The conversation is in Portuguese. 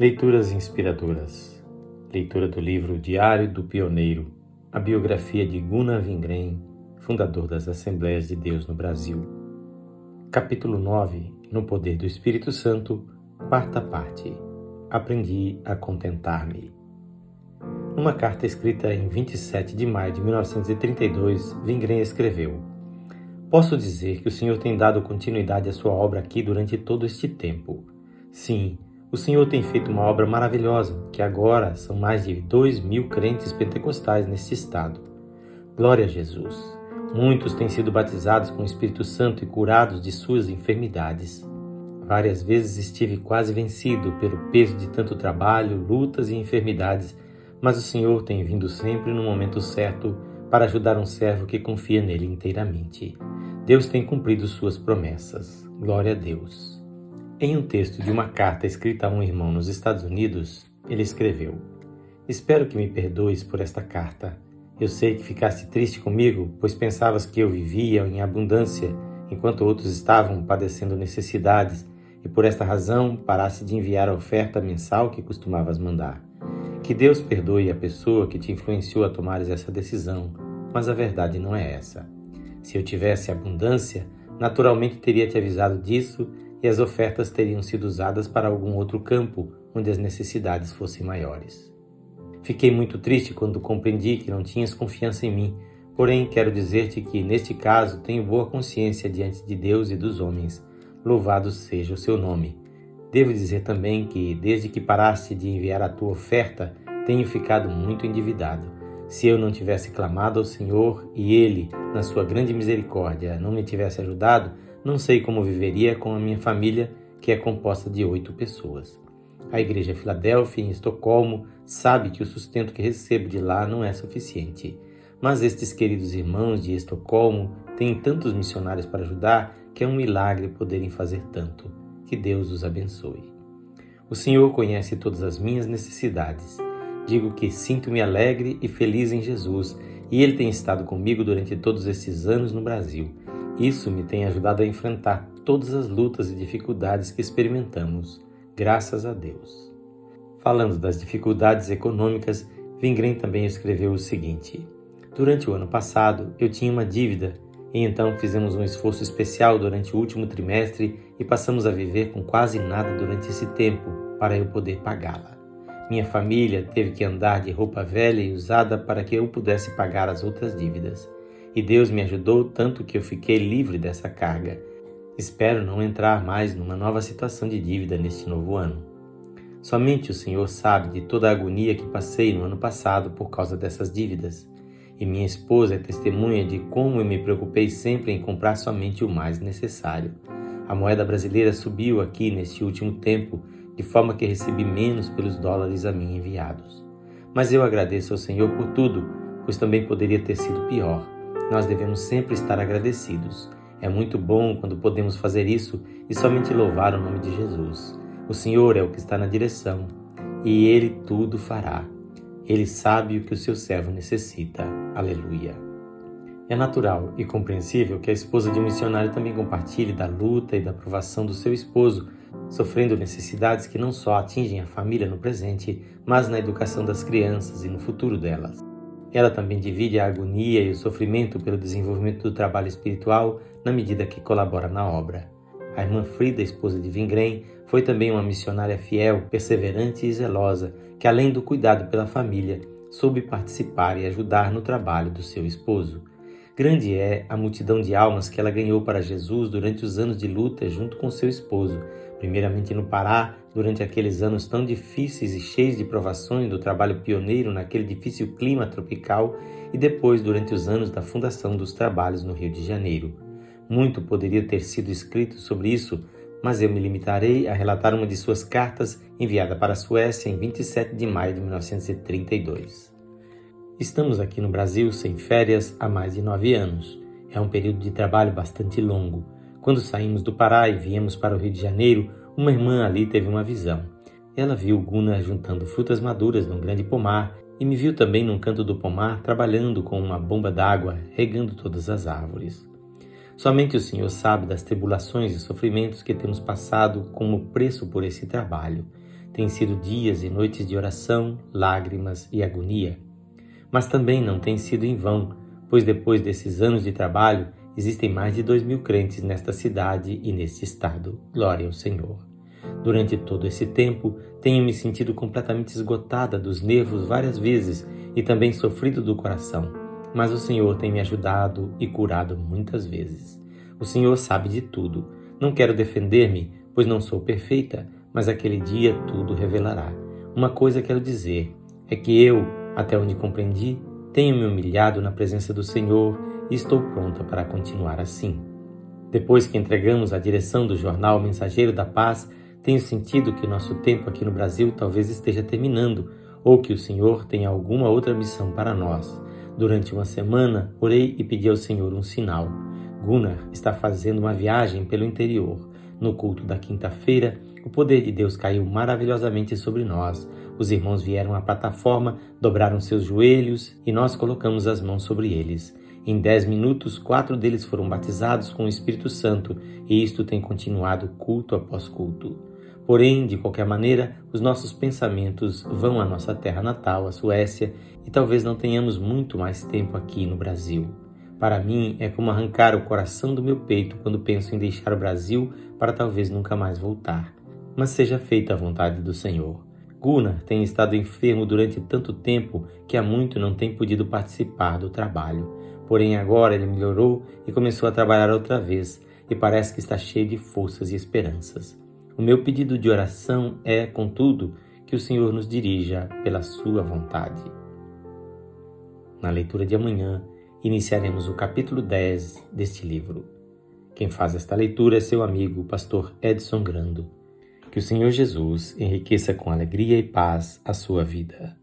Leituras inspiradoras. Leitura do livro Diário do Pioneiro, a biografia de Gunnar Wingren, fundador das Assembleias de Deus no Brasil. Capítulo 9 No Poder do Espírito Santo, quarta parte. Aprendi a contentar-me. Numa carta escrita em 27 de maio de 1932, Wingren escreveu: Posso dizer que o Senhor tem dado continuidade à sua obra aqui durante todo este tempo. Sim, o Senhor tem feito uma obra maravilhosa, que agora são mais de dois mil crentes pentecostais neste estado. Glória a Jesus! Muitos têm sido batizados com o Espírito Santo e curados de suas enfermidades. Várias vezes estive quase vencido pelo peso de tanto trabalho, lutas e enfermidades, mas o Senhor tem vindo sempre no momento certo para ajudar um servo que confia nele inteiramente. Deus tem cumprido suas promessas. Glória a Deus. Em um texto de uma carta escrita a um irmão nos Estados Unidos, ele escreveu: Espero que me perdoes por esta carta. Eu sei que ficaste triste comigo, pois pensavas que eu vivia em abundância, enquanto outros estavam padecendo necessidades, e por esta razão paraste de enviar a oferta mensal que costumavas mandar. Que Deus perdoe a pessoa que te influenciou a tomares essa decisão, mas a verdade não é essa. Se eu tivesse abundância, naturalmente teria te avisado disso e as ofertas teriam sido usadas para algum outro campo onde as necessidades fossem maiores. Fiquei muito triste quando compreendi que não tinhas confiança em mim, porém quero dizer-te que, neste caso, tenho boa consciência diante de Deus e dos homens. Louvado seja o seu nome. Devo dizer também que, desde que paraste de enviar a tua oferta, tenho ficado muito endividado. Se eu não tivesse clamado ao Senhor e Ele, na sua grande misericórdia, não me tivesse ajudado, não sei como viveria com a minha família, que é composta de oito pessoas. A igreja Filadélfia, em Estocolmo, sabe que o sustento que recebo de lá não é suficiente. Mas estes queridos irmãos de Estocolmo têm tantos missionários para ajudar que é um milagre poderem fazer tanto. Que Deus os abençoe. O Senhor conhece todas as minhas necessidades. Digo que sinto-me alegre e feliz em Jesus e Ele tem estado comigo durante todos esses anos no Brasil. Isso me tem ajudado a enfrentar todas as lutas e dificuldades que experimentamos, graças a Deus. Falando das dificuldades econômicas, Vingren também escreveu o seguinte: Durante o ano passado, eu tinha uma dívida e então fizemos um esforço especial durante o último trimestre e passamos a viver com quase nada durante esse tempo para eu poder pagá-la. Minha família teve que andar de roupa velha e usada para que eu pudesse pagar as outras dívidas. E Deus me ajudou tanto que eu fiquei livre dessa carga. Espero não entrar mais numa nova situação de dívida neste novo ano. Somente o Senhor sabe de toda a agonia que passei no ano passado por causa dessas dívidas. E minha esposa é testemunha de como eu me preocupei sempre em comprar somente o mais necessário. A moeda brasileira subiu aqui neste último tempo, de forma que recebi menos pelos dólares a mim enviados. Mas eu agradeço ao Senhor por tudo, pois também poderia ter sido pior nós devemos sempre estar agradecidos. É muito bom quando podemos fazer isso e somente louvar o nome de Jesus. O Senhor é o que está na direção e Ele tudo fará. Ele sabe o que o seu servo necessita. Aleluia. É natural e compreensível que a esposa de um missionário também compartilhe da luta e da provação do seu esposo, sofrendo necessidades que não só atingem a família no presente, mas na educação das crianças e no futuro delas. Ela também divide a agonia e o sofrimento pelo desenvolvimento do trabalho espiritual na medida que colabora na obra. A irmã Frida, esposa de Vingren, foi também uma missionária fiel, perseverante e zelosa, que além do cuidado pela família, soube participar e ajudar no trabalho do seu esposo. Grande é a multidão de almas que ela ganhou para Jesus durante os anos de luta junto com seu esposo, primeiramente no Pará, durante aqueles anos tão difíceis e cheios de provações do trabalho pioneiro naquele difícil clima tropical, e depois durante os anos da fundação dos trabalhos no Rio de Janeiro. Muito poderia ter sido escrito sobre isso, mas eu me limitarei a relatar uma de suas cartas enviada para a Suécia em 27 de maio de 1932. Estamos aqui no Brasil sem férias há mais de nove anos. É um período de trabalho bastante longo. Quando saímos do Pará e viemos para o Rio de Janeiro, uma irmã ali teve uma visão. Ela viu Guna juntando frutas maduras num grande pomar e me viu também num canto do pomar trabalhando com uma bomba d'água, regando todas as árvores. Somente o Senhor sabe das tribulações e sofrimentos que temos passado como preço por esse trabalho. Têm sido dias e noites de oração, lágrimas e agonia. Mas também não tem sido em vão, pois depois desses anos de trabalho, existem mais de dois mil crentes nesta cidade e neste estado. Glória ao Senhor. Durante todo esse tempo, tenho me sentido completamente esgotada dos nervos várias vezes e também sofrido do coração, mas o Senhor tem me ajudado e curado muitas vezes. O Senhor sabe de tudo. Não quero defender-me, pois não sou perfeita, mas aquele dia tudo revelará. Uma coisa quero dizer é que eu, até onde compreendi, tenho me humilhado na presença do Senhor e estou pronta para continuar assim. Depois que entregamos a direção do jornal Mensageiro da Paz, tenho sentido que nosso tempo aqui no Brasil talvez esteja terminando ou que o Senhor tenha alguma outra missão para nós. Durante uma semana, orei e pedi ao Senhor um sinal. Gunnar está fazendo uma viagem pelo interior. No culto da quinta-feira, o poder de Deus caiu maravilhosamente sobre nós. Os irmãos vieram à plataforma, dobraram seus joelhos e nós colocamos as mãos sobre eles. Em dez minutos, quatro deles foram batizados com o Espírito Santo e isto tem continuado culto após culto. Porém, de qualquer maneira, os nossos pensamentos vão à nossa terra natal, a Suécia, e talvez não tenhamos muito mais tempo aqui no Brasil. Para mim, é como arrancar o coração do meu peito quando penso em deixar o Brasil para talvez nunca mais voltar. Mas seja feita a vontade do Senhor. Gunnar tem estado enfermo durante tanto tempo que há muito não tem podido participar do trabalho. Porém, agora ele melhorou e começou a trabalhar outra vez, e parece que está cheio de forças e esperanças. O meu pedido de oração é, contudo, que o Senhor nos dirija pela Sua vontade. Na leitura de amanhã, iniciaremos o capítulo 10 deste livro. Quem faz esta leitura é seu amigo, pastor Edson Grando. Que o Senhor Jesus enriqueça com alegria e paz a sua vida.